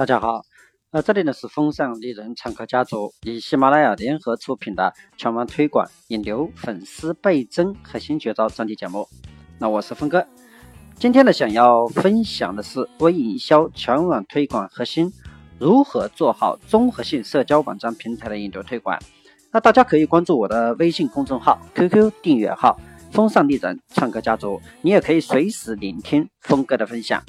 大家好，呃，这里呢是风尚丽人常客家族与喜马拉雅联合出品的全网推广引流、粉丝倍增核心绝招专题节目。那我是峰哥，今天呢想要分享的是微营销全网推广核心如何做好综合性社交网站平台的引流推广。那大家可以关注我的微信公众号、QQ 订阅号“风尚丽人唱歌家族”，你也可以随时聆听峰哥的分享。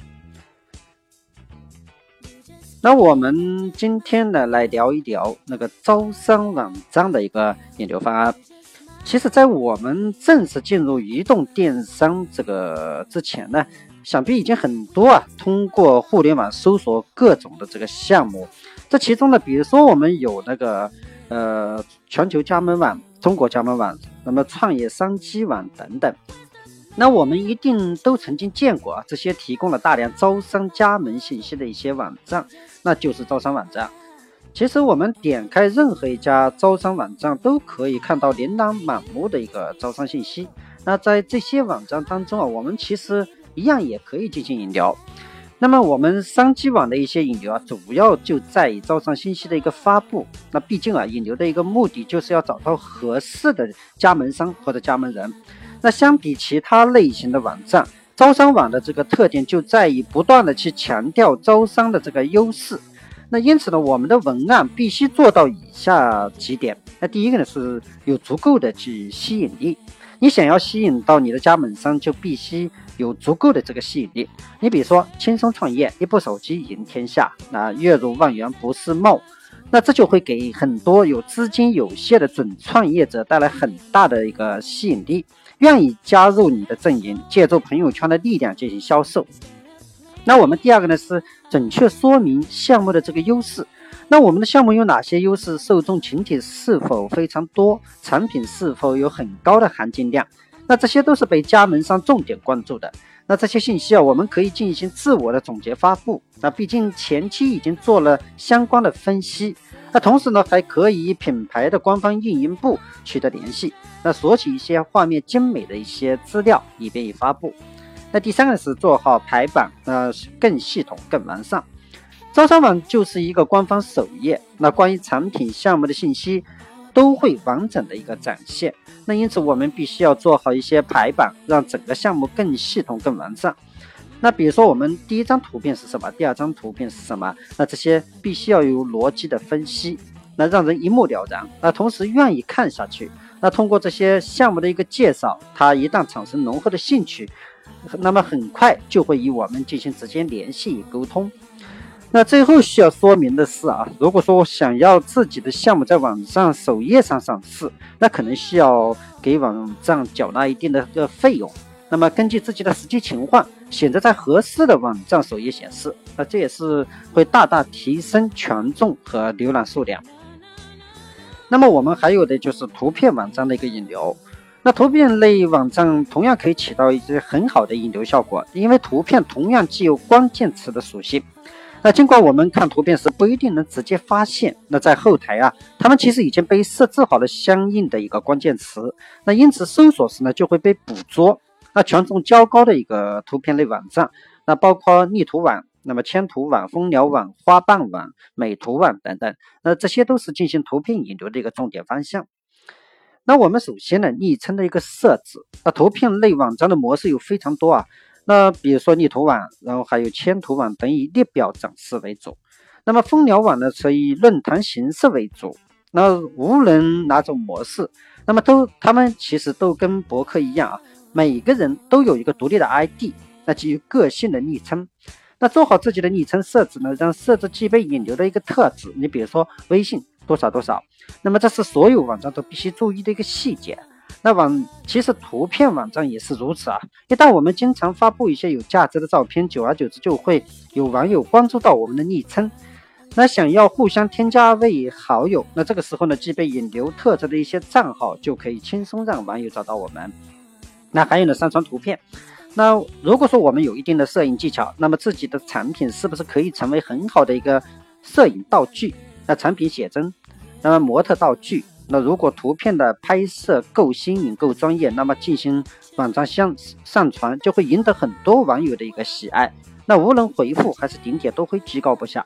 那我们今天呢，来聊一聊那个招商网站的一个引流方案。其实，在我们正式进入移动电商这个之前呢，想必已经很多啊，通过互联网搜索各种的这个项目。这其中呢，比如说我们有那个呃全球加盟网、中国加盟网，那么创业商机网等等。那我们一定都曾经见过啊，这些提供了大量招商加盟信息的一些网站，那就是招商网站。其实我们点开任何一家招商网站，都可以看到琳琅满目的一个招商信息。那在这些网站当中啊，我们其实一样也可以进行引流。那么我们商机网的一些引流啊，主要就在于招商信息的一个发布。那毕竟啊，引流的一个目的就是要找到合适的加盟商或者加盟人。那相比其他类型的网站，招商网的这个特点就在于不断的去强调招商的这个优势。那因此呢，我们的文案必须做到以下几点。那第一个呢，是有足够的去吸引力。你想要吸引到你的加盟商，就必须有足够的这个吸引力。你比如说，轻松创业，一部手机赢天下，那月入万元不是梦。那这就会给很多有资金有限的准创业者带来很大的一个吸引力，愿意加入你的阵营，借助朋友圈的力量进行销售。那我们第二个呢是准确说明项目的这个优势。那我们的项目有哪些优势？受众群体是否非常多？产品是否有很高的含金量？那这些都是被加盟商重点关注的。那这些信息啊，我们可以进行自我的总结发布。那毕竟前期已经做了相关的分析。那同时呢，还可以与品牌的官方运营部取得联系，那索取一些画面精美的一些资料，以便于发布。那第三个是做好排版，呃，更系统、更完善。招商网就是一个官方首页，那关于产品项目的信息。都会完整的一个展现，那因此我们必须要做好一些排版，让整个项目更系统、更完善。那比如说我们第一张图片是什么，第二张图片是什么，那这些必须要有逻辑的分析，那让人一目了然，那同时愿意看下去。那通过这些项目的一个介绍，他一旦产生浓厚的兴趣，那么很快就会与我们进行直接联系与沟通。那最后需要说明的是啊，如果说我想要自己的项目在网上首页上上市，那可能需要给网站缴纳一定的个费用。那么根据自己的实际情况，选择在合适的网站首页显示，那这也是会大大提升权重和浏览数量。那么我们还有的就是图片网站的一个引流，那图片类网站同样可以起到一些很好的引流效果，因为图片同样具有关键词的属性。那尽管我们看图片时不一定能直接发现，那在后台啊，他们其实已经被设置好了相应的一个关键词，那因此搜索时呢就会被捕捉。那权重较高的一个图片类网站，那包括逆图网、那么千图网、蜂鸟网、花瓣网、美图网等等，那这些都是进行图片引流的一个重点方向。那我们首先呢，昵称的一个设置，那图片类网站的模式有非常多啊。那比如说立图网，然后还有千图网等以列表展示为主。那么蜂鸟网呢，则以论坛形式为主。那无论哪种模式，那么都他们其实都跟博客一样啊，每个人都有一个独立的 ID，那基于个性的昵称。那做好自己的昵称设置呢，让设置具备引流的一个特质。你比如说微信多少多少，那么这是所有网站都必须注意的一个细节。那网其实图片网站也是如此啊！一旦我们经常发布一些有价值的照片，久而久之就会有网友关注到我们的昵称。那想要互相添加为好友，那这个时候呢，具备引流特质的一些账号就可以轻松让网友找到我们。那还有呢，上传图片。那如果说我们有一定的摄影技巧，那么自己的产品是不是可以成为很好的一个摄影道具？那产品写真，那么模特道具。那如果图片的拍摄够新颖、够专业，那么进行网站上上传就会赢得很多网友的一个喜爱。那无论回复还是顶帖都会居高不下。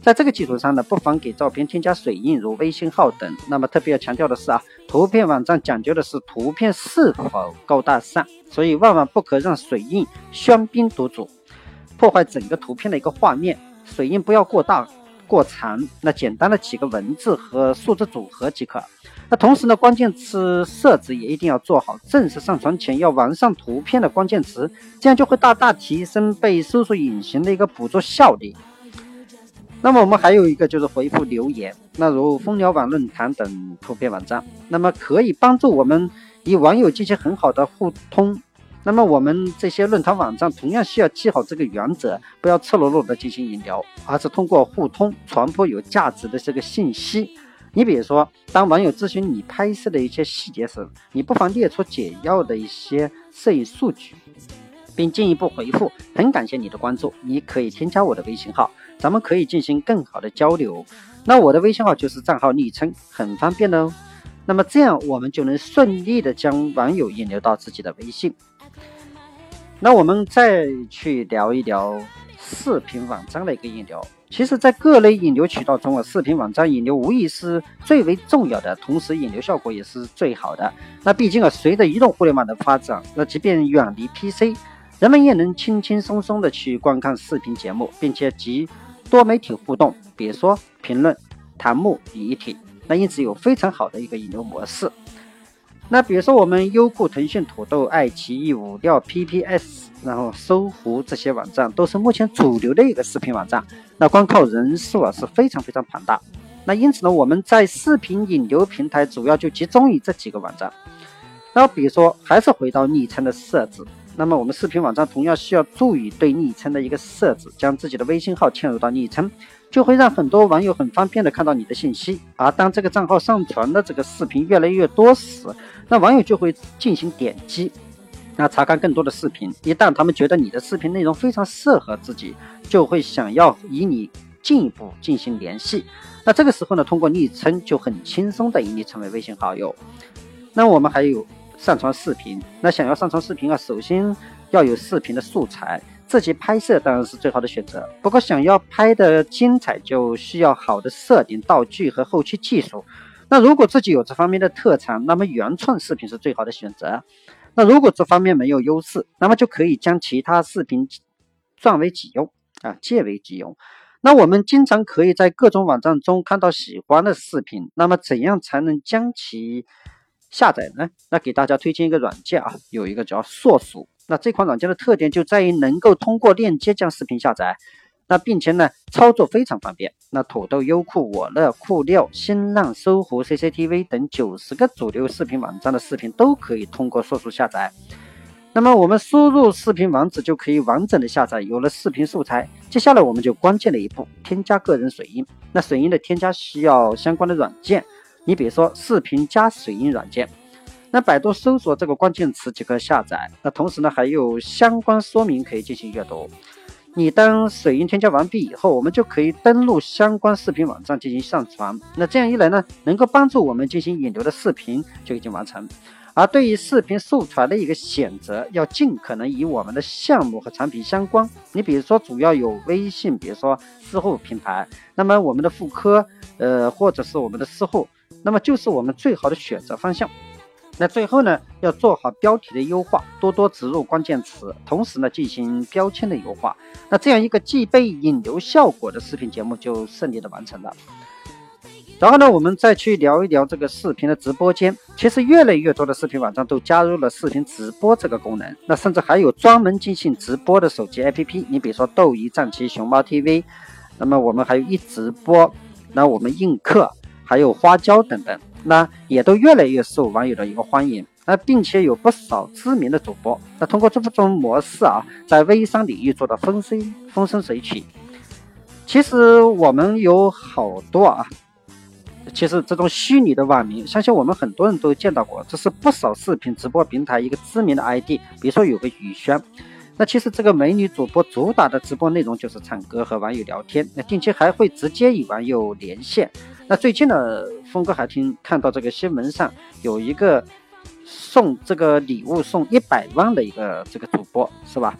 在这个基础上呢，不妨给照片添加水印，如微信号等。那么特别要强调的是啊，图片网站讲究的是图片是否高大上，所以万万不可让水印喧宾夺主，破坏整个图片的一个画面。水印不要过大过长，那简单的几个文字和数字组合即可。那同时呢，关键词设置也一定要做好，正式上传前要完善图片的关键词，这样就会大大提升被搜索引擎的一个捕捉效率。那么我们还有一个就是回复留言，那如蜂鸟网论坛等图片网站，那么可以帮助我们与网友进行很好的互通。那么我们这些论坛网站同样需要记好这个原则，不要赤裸裸的进行引流，而是通过互通传播有价值的这个信息。你比如说，当网友咨询你拍摄的一些细节时，你不妨列出简要的一些摄影数据，并进一步回复：很感谢你的关注，你可以添加我的微信号。咱们可以进行更好的交流。那我的微信号就是账号昵称，很方便的哦。那么这样我们就能顺利的将网友引流到自己的微信。那我们再去聊一聊视频网站的一个引流。其实，在各类引流渠道中啊，视频网站引流无疑是最为重要的，同时引流效果也是最好的。那毕竟啊，随着移动互联网的发展，那即便远离 PC，人们也能轻轻松松的去观看视频节目，并且及。多媒体互动，比如说评论、弹幕于一体，那因此有非常好的一个引流模式。那比如说我们优酷、腾讯、土豆、爱奇艺、五料、PPS，然后搜狐这些网站都是目前主流的一个视频网站。那光靠人数啊是非常非常庞大。那因此呢，我们在视频引流平台主要就集中于这几个网站。那比如说还是回到昵称的设置。那么我们视频网站同样需要注意对昵称的一个设置，将自己的微信号嵌入到昵称，就会让很多网友很方便的看到你的信息。而当这个账号上传的这个视频越来越多时，那网友就会进行点击，那查看更多的视频。一旦他们觉得你的视频内容非常适合自己，就会想要与你进一步进行联系。那这个时候呢，通过昵称就很轻松的与你成为微信好友。那我们还有。上传视频，那想要上传视频啊，首先要有视频的素材，自己拍摄当然是最好的选择。不过想要拍的精彩，就需要好的摄影道具和后期技术。那如果自己有这方面的特长，那么原创视频是最好的选择。那如果这方面没有优势，那么就可以将其他视频转为己用啊，借为己用。那我们经常可以在各种网站中看到喜欢的视频，那么怎样才能将其？下载呢？那给大家推荐一个软件啊，有一个叫硕鼠。那这款软件的特点就在于能够通过链接将视频下载，那并且呢操作非常方便。那土豆、优酷、我乐、酷料、新浪、搜狐、CCTV 等九十个主流视频网站的视频都可以通过硕鼠下载。那么我们输入视频网址就可以完整的下载。有了视频素材，接下来我们就关键的一步，添加个人水印。那水印的添加需要相关的软件。你比如说视频加水印软件，那百度搜索这个关键词即可下载。那同时呢，还有相关说明可以进行阅读。你当水印添加完毕以后，我们就可以登录相关视频网站进行上传。那这样一来呢，能够帮助我们进行引流的视频就已经完成。而对于视频素材的一个选择，要尽可能与我们的项目和产品相关。你比如说，主要有微信，比如说私户品牌，那么我们的妇科，呃，或者是我们的私户。那么就是我们最好的选择方向。那最后呢，要做好标题的优化，多多植入关键词，同时呢进行标签的优化。那这样一个具备引流效果的视频节目就顺利的完成了。然后呢，我们再去聊一聊这个视频的直播间。其实越来越多的视频网站都加入了视频直播这个功能。那甚至还有专门进行直播的手机 APP。你比如说斗鱼、战旗、熊猫 TV。那么我们还有一直播。那我们映客。还有花椒等等，那也都越来越受网友的一个欢迎，那并且有不少知名的主播，那通过这种模式啊，在微商领域做到风生风生水起。其实我们有好多啊，其实这种虚拟的网名，相信我们很多人都见到过，这是不少视频直播平台一个知名的 ID，比如说有个雨轩。那其实这个美女主播主打的直播内容就是唱歌和网友聊天，那近期还会直接与网友连线。那最近呢，峰哥还听看到这个新闻上有一个送这个礼物送一百万的一个这个主播是吧？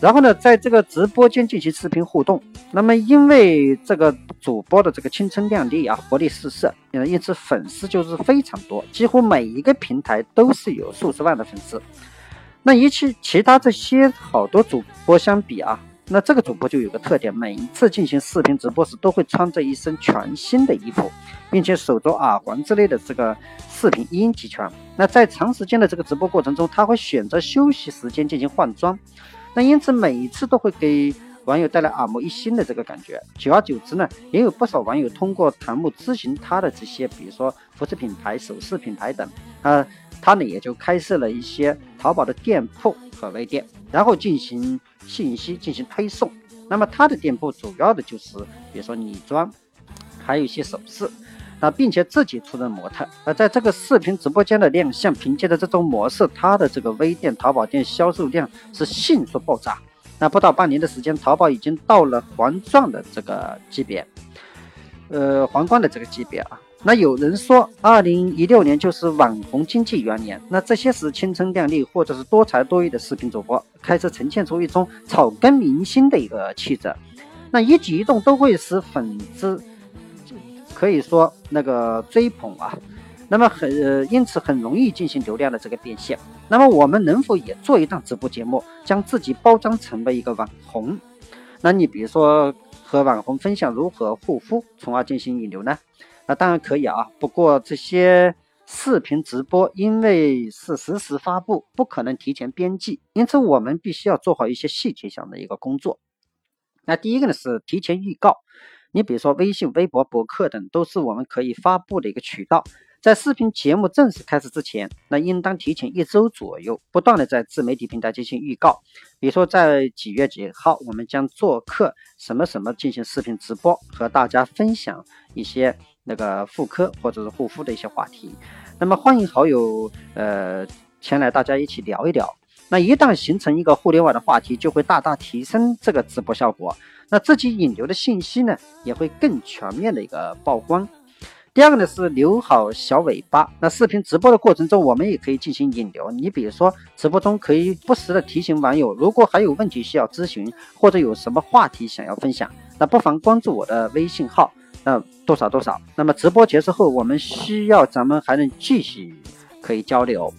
然后呢，在这个直播间进行视频互动。那么因为这个主播的这个青春靓丽啊，活力四射，嗯，因此粉丝就是非常多，几乎每一个平台都是有数十万的粉丝。那与其其他这些好多主播相比啊，那这个主播就有个特点，每一次进行视频直播时都会穿着一身全新的衣服，并且手镯耳环之类的这个视频一应俱全。那在长时间的这个直播过程中，他会选择休息时间进行换装。那因此每一次都会给网友带来耳目一新的这个感觉，久而久之呢，也有不少网友通过弹幕咨询他的这些，比如说服饰品牌、首饰品牌等，啊，他呢也就开设了一些淘宝的店铺和微店，然后进行信息进行推送。那么他的店铺主要的就是，比如说女装，还有一些首饰。那并且自己出任模特，而在这个视频直播间的亮相，凭借着这种模式，他的这个微店、淘宝店销售量是迅速爆炸。那不到半年的时间，淘宝已经到了黄钻的这个级别，呃，皇冠的这个级别啊。那有人说，二零一六年就是网红经济元年。那这些是青春靓丽或者是多才多艺的视频主播，开始呈现出一种草根明星的一个气质，那一举一动都会使粉丝。可以说那个追捧啊，那么很呃，因此很容易进行流量的这个变现。那么我们能否也做一档直播节目，将自己包装成为一个网红？那你比如说和网红分享如何护肤，从而进行引流呢？那当然可以啊。不过这些视频直播因为是实时发布，不可能提前编辑，因此我们必须要做好一些细节上的一个工作。那第一个呢是提前预告。你比如说，微信、微博、博客等都是我们可以发布的一个渠道。在视频节目正式开始之前，那应当提前一周左右，不断的在自媒体平台进行预告。比如说，在几月几号，我们将做客什么什么进行视频直播，和大家分享一些那个妇科或者是护肤的一些话题。那么，欢迎好友呃前来，大家一起聊一聊。那一旦形成一个互联网的话题，就会大大提升这个直播效果。那自己引流的信息呢，也会更全面的一个曝光。第二个呢是留好小尾巴。那视频直播的过程中，我们也可以进行引流。你比如说，直播中可以不时的提醒网友，如果还有问题需要咨询，或者有什么话题想要分享，那不妨关注我的微信号，那多少多少。那么直播结束后，我们需要咱们还能继续可以交流。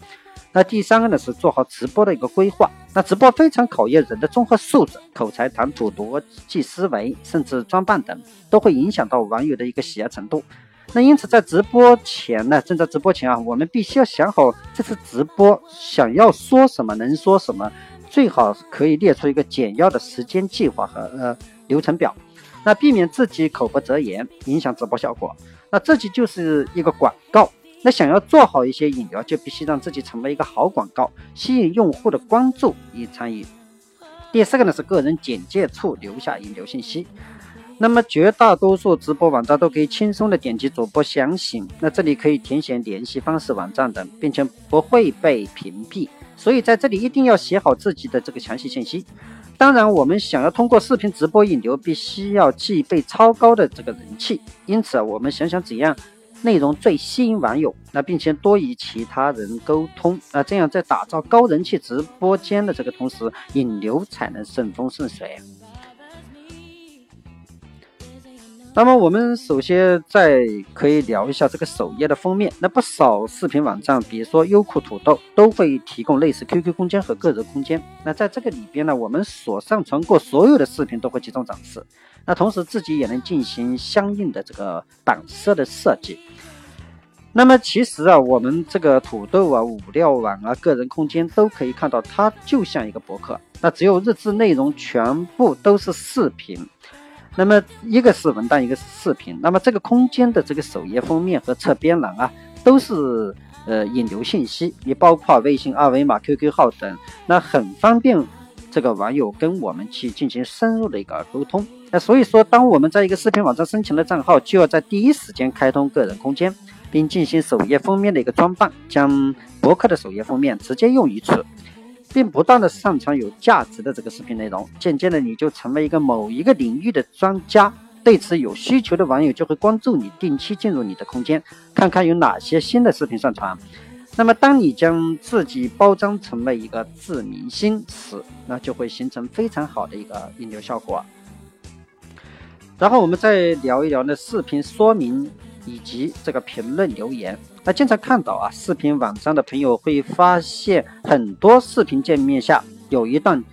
那第三个呢是做好直播的一个规划。那直播非常考验人的综合素质，口才、谈吐、逻辑思维，甚至装扮等，都会影响到网友的一个喜爱程度。那因此在直播前呢，正在直播前啊，我们必须要想好这次直播想要说什么，能说什么，最好可以列出一个简要的时间计划和呃流程表，那避免自己口不择言，影响直播效果。那自己就是一个广告。那想要做好一些引流，就必须让自己成为一个好广告，吸引用户的关注与参与。第四个呢是个人简介处留下引流信息。那么绝大多数直播网站都可以轻松的点击主播详情，那这里可以填写联系方式、网站等，并且不会被屏蔽。所以在这里一定要写好自己的这个详细信息。当然，我们想要通过视频直播引流，必须要具备超高的这个人气。因此，我们想想怎样。内容最吸引网友，那并且多与其他人沟通，那这样在打造高人气直播间的这个同时，引流才能顺风顺水。那么我们首先再可以聊一下这个首页的封面。那不少视频网站，比如说优酷、土豆，都会提供类似 QQ 空间和个人空间。那在这个里边呢，我们所上传过所有的视频都会集中展示。那同时自己也能进行相应的这个版色的设计。那么其实啊，我们这个土豆啊、五料网啊、个人空间都可以看到，它就像一个博客。那只有日志内容全部都是视频，那么一个是文档，一个是视频。那么这个空间的这个首页封面和侧边栏啊，都是呃引流信息，也包括微信二维码、QQ 号等，那很方便这个网友跟我们去进行深入的一个沟通。那所以说，当我们在一个视频网站申请了账号，就要在第一时间开通个人空间。并进行首页封面的一个装扮，将博客的首页封面直接用于此，并不断的上传有价值的这个视频内容。渐渐的，你就成为一个某一个领域的专家。对此有需求的网友就会关注你，定期进入你的空间，看看有哪些新的视频上传。那么，当你将自己包装成为一个自明星时，那就会形成非常好的一个引流效果。然后我们再聊一聊呢，视频说明以及这个评论留言。那经常看到啊，视频网站的朋友会发现很多视频界面下有一段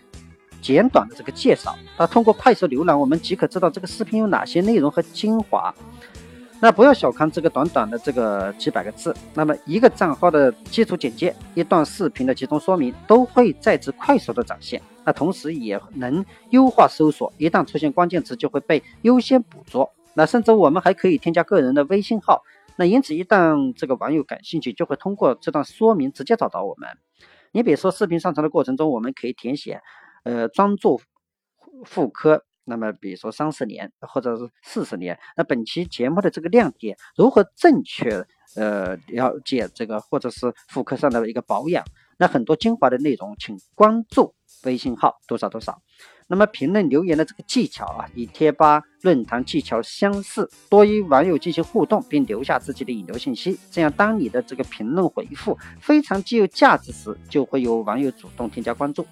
简短的这个介绍。那通过快速浏览，我们即可知道这个视频有哪些内容和精华。那不要小看这个短短的这个几百个字，那么一个账号的基础简介，一段视频的集中说明，都会在此快速的展现。那同时也能优化搜索，一旦出现关键词，就会被优先捕捉。那甚至我们还可以添加个人的微信号。那因此，一旦这个网友感兴趣，就会通过这段说明直接找到我们。你比如说，视频上传的过程中，我们可以填写，呃，专注妇科。那么，比如说三十年或者是四十年，那本期节目的这个亮点，如何正确呃了解这个，或者是妇科上的一个保养，那很多精华的内容，请关注微信号多少多少。那么评论留言的这个技巧啊，与贴吧论坛技巧相似，多与网友进行互动，并留下自己的引流信息，这样当你的这个评论回复非常具有价值时，就会有网友主动添加关注。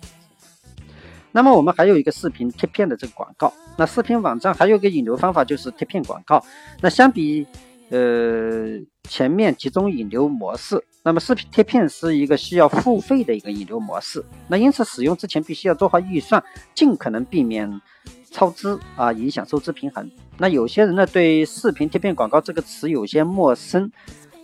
那么我们还有一个视频贴片的这个广告，那视频网站还有个引流方法就是贴片广告。那相比呃前面集中引流模式，那么视频贴片是一个需要付费的一个引流模式。那因此使用之前必须要做好预算，尽可能避免超支啊，影响收支平衡。那有些人呢对视频贴片广告这个词有些陌生。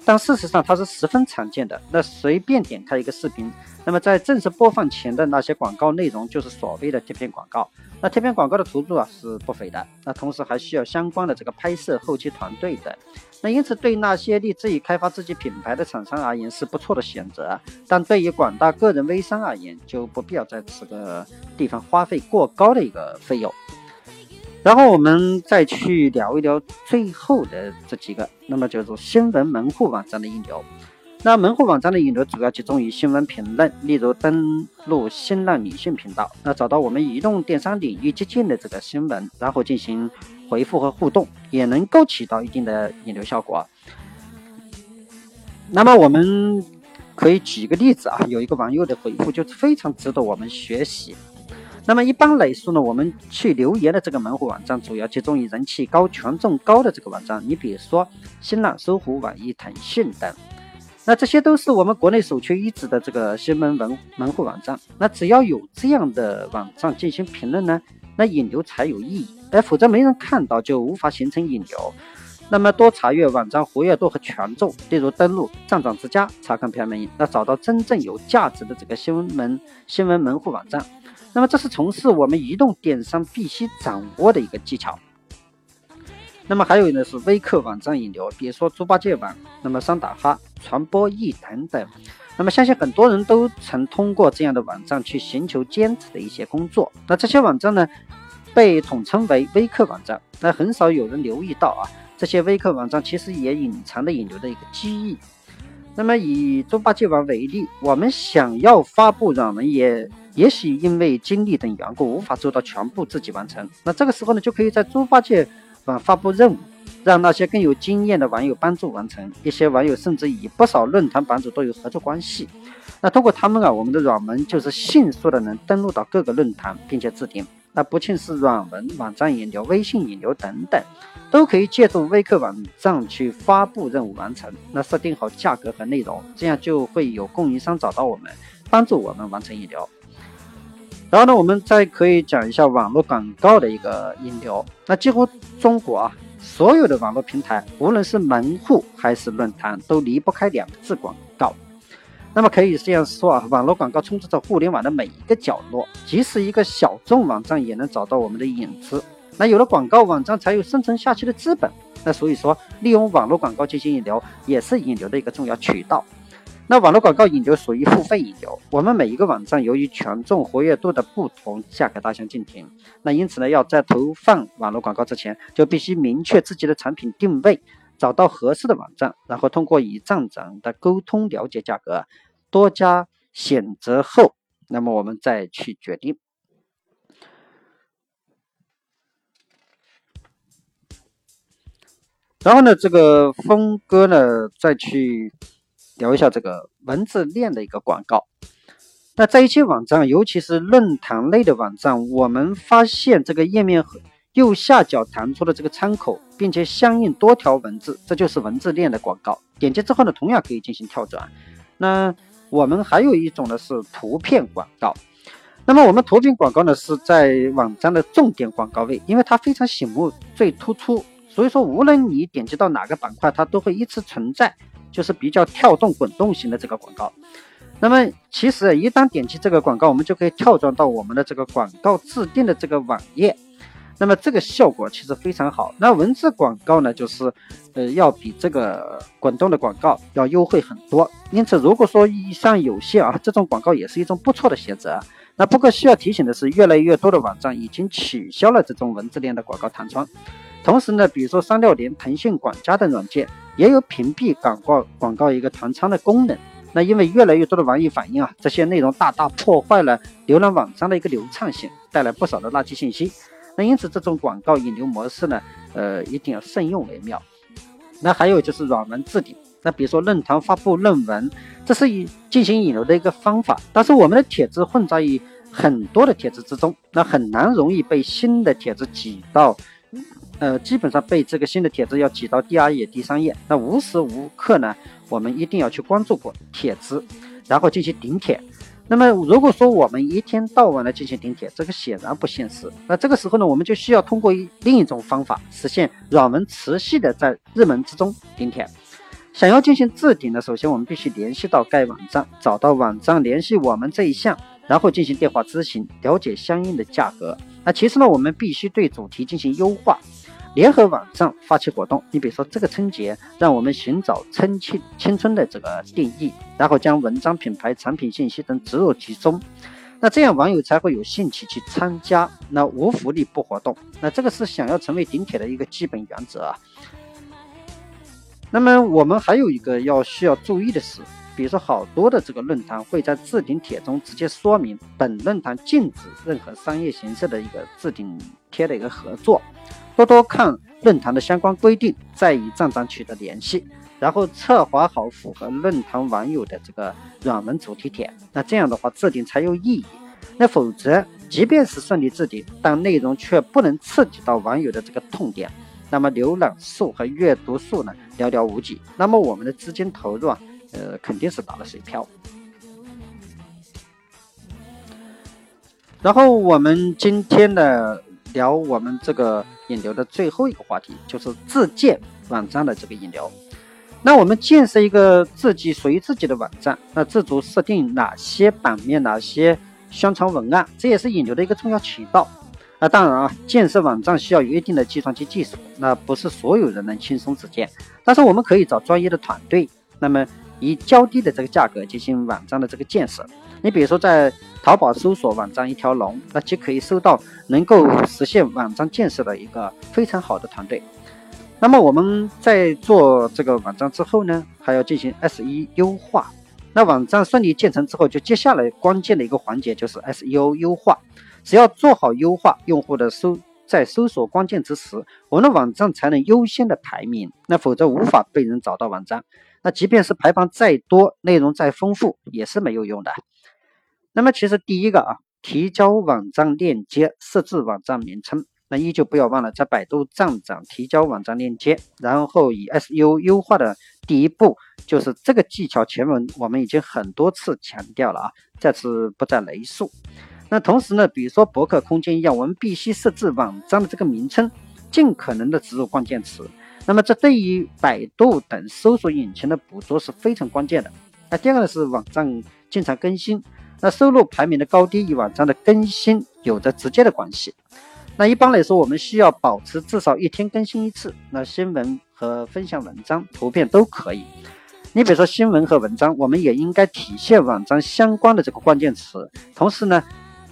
但事实上它是十分常见的。那随便点开一个视频，那么在正式播放前的那些广告内容就是所谓的贴片广告。那贴片广告的投入啊是不菲的，那同时还需要相关的这个拍摄、后期团队的。那因此对那些立志于开发自己品牌的厂商而言是不错的选择，但对于广大个人微商而言就不必要在此个地方花费过高的一个费用。然后我们再去聊一聊最后的这几个，那么就是新闻门户网站的引流。那门户网站的引流主要集中于新闻评论，例如登录新浪女性频道，那找到我们移动电商领域接近的这个新闻，然后进行回复和互动，也能够起到一定的引流效果。那么我们可以举一个例子啊，有一个网友的回复就非常值得我们学习。那么一般来说呢，我们去留言的这个门户网站，主要集中于人气高、权重高的这个网站。你比如说新浪、搜狐、网易、腾讯等，那这些都是我们国内首屈一指的这个新闻门门户网站。那只要有这样的网站进行评论呢，那引流才有意义。哎，否则没人看到就无法形成引流。那么多查阅网站活跃度和权重，例如登录站长之家查看排名，那找到真正有价值的这个新闻门新闻门户网站。那么这是从事我们移动电商必须掌握的一个技巧。那么还有呢是微客网站引流，比如说猪八戒网、那么三打哈、传播易等等。那么相信很多人都曾通过这样的网站去寻求兼职的一些工作。那这些网站呢被统称为微客网站。那很少有人留意到啊，这些微客网站其实也隐藏的引流的一个机遇。那么以猪八戒网为例，我们想要发布软文也。也许因为精力等缘故，无法做到全部自己完成。那这个时候呢，就可以在猪八戒网发布任务，让那些更有经验的网友帮助完成。一些网友甚至与不少论坛版主都有合作关系。那通过他们啊，我们的软文就是迅速的能登录到各个论坛，并且置顶。那不仅是软文、网站引流、微信引流等等，都可以借助微客网站去发布任务完成。那设定好价格和内容，这样就会有供应商找到我们，帮助我们完成引流。然后呢，我们再可以讲一下网络广告的一个引流。那几乎中国啊，所有的网络平台，无论是门户还是论坛，都离不开两个字：广告。那么可以这样说啊，网络广告充斥着互联网的每一个角落，即使一个小众网站也能找到我们的影子。那有了广告，网站才有生存下去的资本。那所以说，利用网络广告进行引流，也是引流的一个重要渠道。那网络广告引流属于付费引流，我们每一个网站由于权重、活跃度的不同，价格大相径庭。那因此呢，要在投放网络广告之前，就必须明确自己的产品定位，找到合适的网站，然后通过与站长的沟通了解价格，多加选择后，那么我们再去决定。然后呢，这个峰哥呢，再去。聊一下这个文字链的一个广告。那在一些网站，尤其是论坛类的网站，我们发现这个页面右下角弹出的这个窗口，并且相应多条文字，这就是文字链的广告。点击之后呢，同样可以进行跳转。那我们还有一种呢是图片广告。那么我们图片广告呢是在网站的重点广告位，因为它非常醒目、最突出，所以说无论你点击到哪个板块，它都会一直存在，就是比较跳动、滚动型的这个广告。那么其实一旦点击这个广告，我们就可以跳转到我们的这个广告自定的这个网页。那么这个效果其实非常好。那文字广告呢，就是呃要比这个滚动的广告要优惠很多。因此，如果说以上有限啊，这种广告也是一种不错的选择。那不过需要提醒的是，越来越多的网站已经取消了这种文字链的广告弹窗。同时呢，比如说三六零、腾讯管家等软件也有屏蔽广告广告一个弹窗的功能。那因为越来越多的网友反映啊，这些内容大大破坏了浏览网站的一个流畅性，带来不少的垃圾信息。那因此这种广告引流模式呢，呃，一定要慎用为妙。那还有就是软文置顶。那比如说论坛发布论文，这是以进行引流的一个方法。但是我们的帖子混杂于很多的帖子之中，那很难容易被新的帖子挤到，呃，基本上被这个新的帖子要挤到第二页、第三页。那无时无刻呢，我们一定要去关注过帖子，然后进行顶帖。那么如果说我们一天到晚的进行顶帖，这个显然不现实。那这个时候呢，我们就需要通过另一种方法实现软文持续的在热门之中顶帖。想要进行置顶呢，首先我们必须联系到该网站，找到网站联系我们这一项，然后进行电话咨询，了解相应的价格。那其次呢，我们必须对主题进行优化，联合网站发起活动。你比如说这个春节，让我们寻找春青青春的这个定义，然后将文章、品牌、产品信息等植入其中，那这样网友才会有兴趣去参加。那无福利不活动，那这个是想要成为顶帖的一个基本原则啊。那么我们还有一个要需要注意的是，比如说好多的这个论坛会在置顶帖中直接说明本论坛禁止任何商业形式的一个置顶贴的一个合作，多多看论坛的相关规定，再与站长取得联系，然后策划好符合论坛网友的这个软文主题帖，那这样的话置顶才有意义。那否则，即便是顺利置顶，但内容却不能刺激到网友的这个痛点。那么浏览数和阅读数呢寥寥无几，那么我们的资金投入啊，呃肯定是打了水漂。然后我们今天的聊我们这个引流的最后一个话题，就是自建网站的这个引流。那我们建设一个自己属于自己的网站，那自主设定哪些版面、哪些宣传文案，这也是引流的一个重要渠道。那当然啊，建设网站需要有一定的计算机技术，那不是所有人能轻松自建。但是我们可以找专业的团队，那么以较低的这个价格进行网站的这个建设。你比如说在淘宝搜索网站一条龙，那就可以搜到能够实现网站建设的一个非常好的团队。那么我们在做这个网站之后呢，还要进行 SE 优化。那网站顺利建成之后，就接下来关键的一个环节就是 SEO 优化。只要做好优化，用户的搜在搜索关键词时，我们的网站才能优先的排名。那否则无法被人找到网站。那即便是排放再多，内容再丰富，也是没有用的。那么其实第一个啊，提交网站链接，设置网站名称。那依旧不要忘了在百度站长提交网站链接。然后以 SEO 优化的第一步就是这个技巧，前文我们已经很多次强调了啊，再次不再雷述。那同时呢，比如说博客空间一样，我们必须设置网站的这个名称，尽可能的植入关键词。那么这对于百度等搜索引擎的捕捉是非常关键的。那第二个呢是网站经常更新，那收入排名的高低与网站的更新有着直接的关系。那一般来说，我们需要保持至少一天更新一次。那新闻和分享文章、图片都可以。你比如说新闻和文章，我们也应该体现网站相关的这个关键词，同时呢。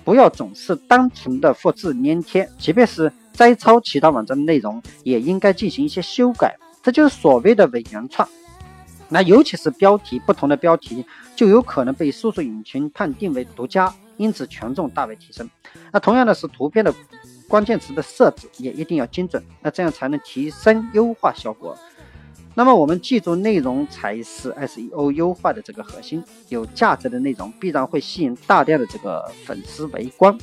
不要总是单纯的复制粘贴，即便是摘抄其他网站的内容，也应该进行一些修改，这就是所谓的伪原创。那尤其是标题，不同的标题就有可能被搜索引擎判定为独家，因此权重大为提升。那同样的是图片的关键词的设置也一定要精准，那这样才能提升优化效果。那么我们记住，内容才是 SEO 优化的这个核心。有价值的内容必然会吸引大量的这个粉丝围观。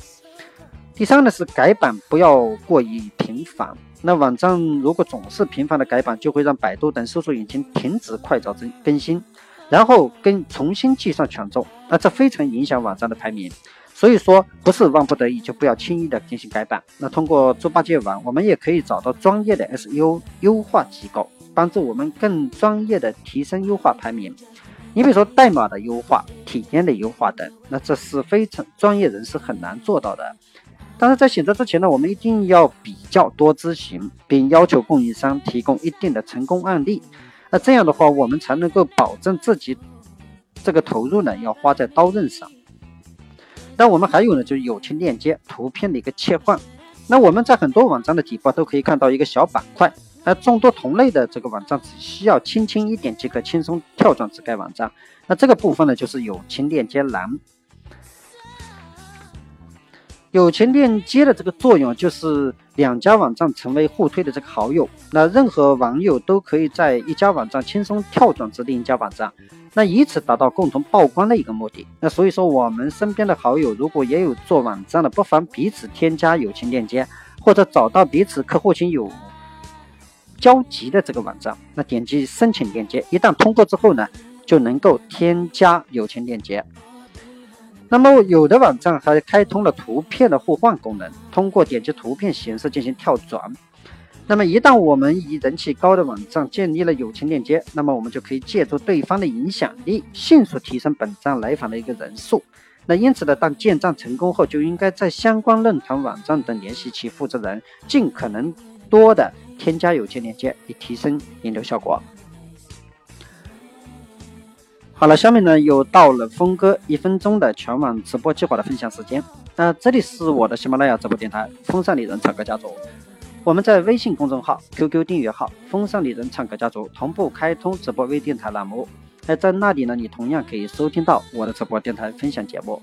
第三呢是改版不要过于频繁。那网站如果总是频繁的改版，就会让百度等搜索引擎停止快照更更新，然后跟重新计算权重，那这非常影响网站的排名。所以说，不是万不得已就不要轻易的进行改版。那通过猪八戒网，我们也可以找到专业的 SEO 优化机构。帮助我们更专业的提升优化排名。你比如说代码的优化、体验的优化等，那这是非常专业人士很难做到的。但是在选择之前呢，我们一定要比较多咨询，并要求供应商提供一定的成功案例。那这样的话，我们才能够保证自己这个投入呢要花在刀刃上。那我们还有呢，就是友情链接图片的一个切换。那我们在很多网站的底部都可以看到一个小板块。那众多同类的这个网站，只需要轻轻一点即可轻松跳转至该网站。那这个部分呢，就是友情链接栏。友情链接的这个作用，就是两家网站成为互推的这个好友。那任何网友都可以在一家网站轻松跳转至另一家网站，那以此达到共同曝光的一个目的。那所以说，我们身边的好友如果也有做网站的，不妨彼此添加友情链接，或者找到彼此客户群有。交集的这个网站，那点击申请链接，一旦通过之后呢，就能够添加友情链接。那么有的网站还开通了图片的互换功能，通过点击图片形式进行跳转。那么一旦我们与人气高的网站建立了友情链接，那么我们就可以借助对方的影响力，迅速提升本站来访的一个人数。那因此呢，当建站成功后，就应该在相关论坛、网站等联系其负责人，尽可能多的。添加友情链接以提升引流效果。好了，下面呢又到了峰哥一分钟的全网直播计划的分享时间。那这里是我的喜马拉雅直播电台“风尚里人唱歌家族”，我们在微信公众号、QQ 订阅号“风尚里人唱歌家族”同步开通直播微电台栏目。那在那里呢，你同样可以收听到我的直播电台分享节目。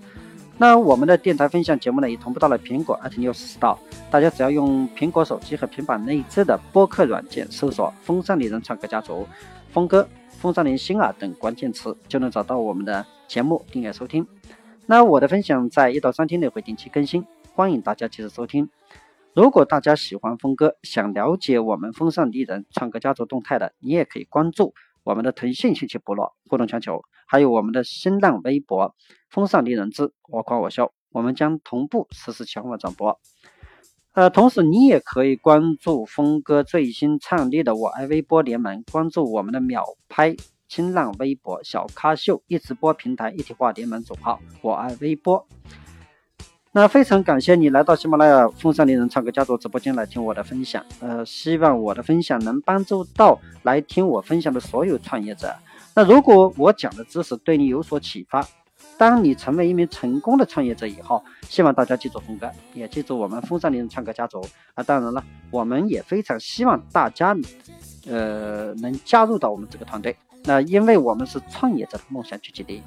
那我们的电台分享节目呢，也同步到了苹果 iTunes Store，大家只要用苹果手机和平板内置的播客软件，搜索“风尚丽人唱歌家族”、“峰哥”、“风尚林心啊”等关键词，就能找到我们的节目订阅收听。那我的分享在一到三天内会定期更新，欢迎大家及时收听。如果大家喜欢峰哥，想了解我们风尚丽人唱歌家族动态的，你也可以关注我们的腾讯信息部落，互动全球。还有我们的新浪微博“风尚丽人之我夸我秀”，我们将同步实时全网转播。呃，同时你也可以关注峰哥最新创立的“我爱微博联盟”，关注我们的秒拍新浪微博小咖秀一直播平台一体化联盟组号“我爱微博”。那非常感谢你来到喜马拉雅风尚丽人唱歌家族直播间来听我的分享。呃，希望我的分享能帮助到来听我分享的所有创业者。那如果我讲的知识对你有所启发，当你成为一名成功的创业者以后，希望大家记住峰哥，也记住我们风尚丽人唱歌家族啊！当然了，我们也非常希望大家，呃，能加入到我们这个团队。那因为我们是创业者的梦想聚集地。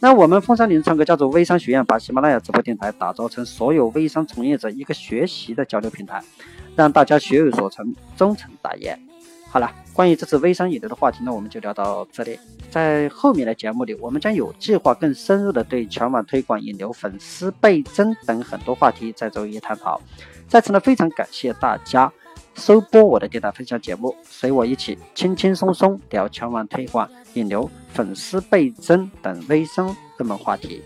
那我们风尚林唱歌家族微商学院把喜马拉雅直播电台打造成所有微商从业者一个学习的交流平台，让大家学有所成，终成大业。好了，关于这次微商引流的话题呢，我们就聊到这里。在后面的节目里，我们将有计划更深入的对全网推广引流、粉丝倍增等很多话题再做一探讨。在此呢，非常感谢大家收播我的电台分享节目，随我一起轻轻松松聊全网推广、引流、粉丝倍增等微商热门话题。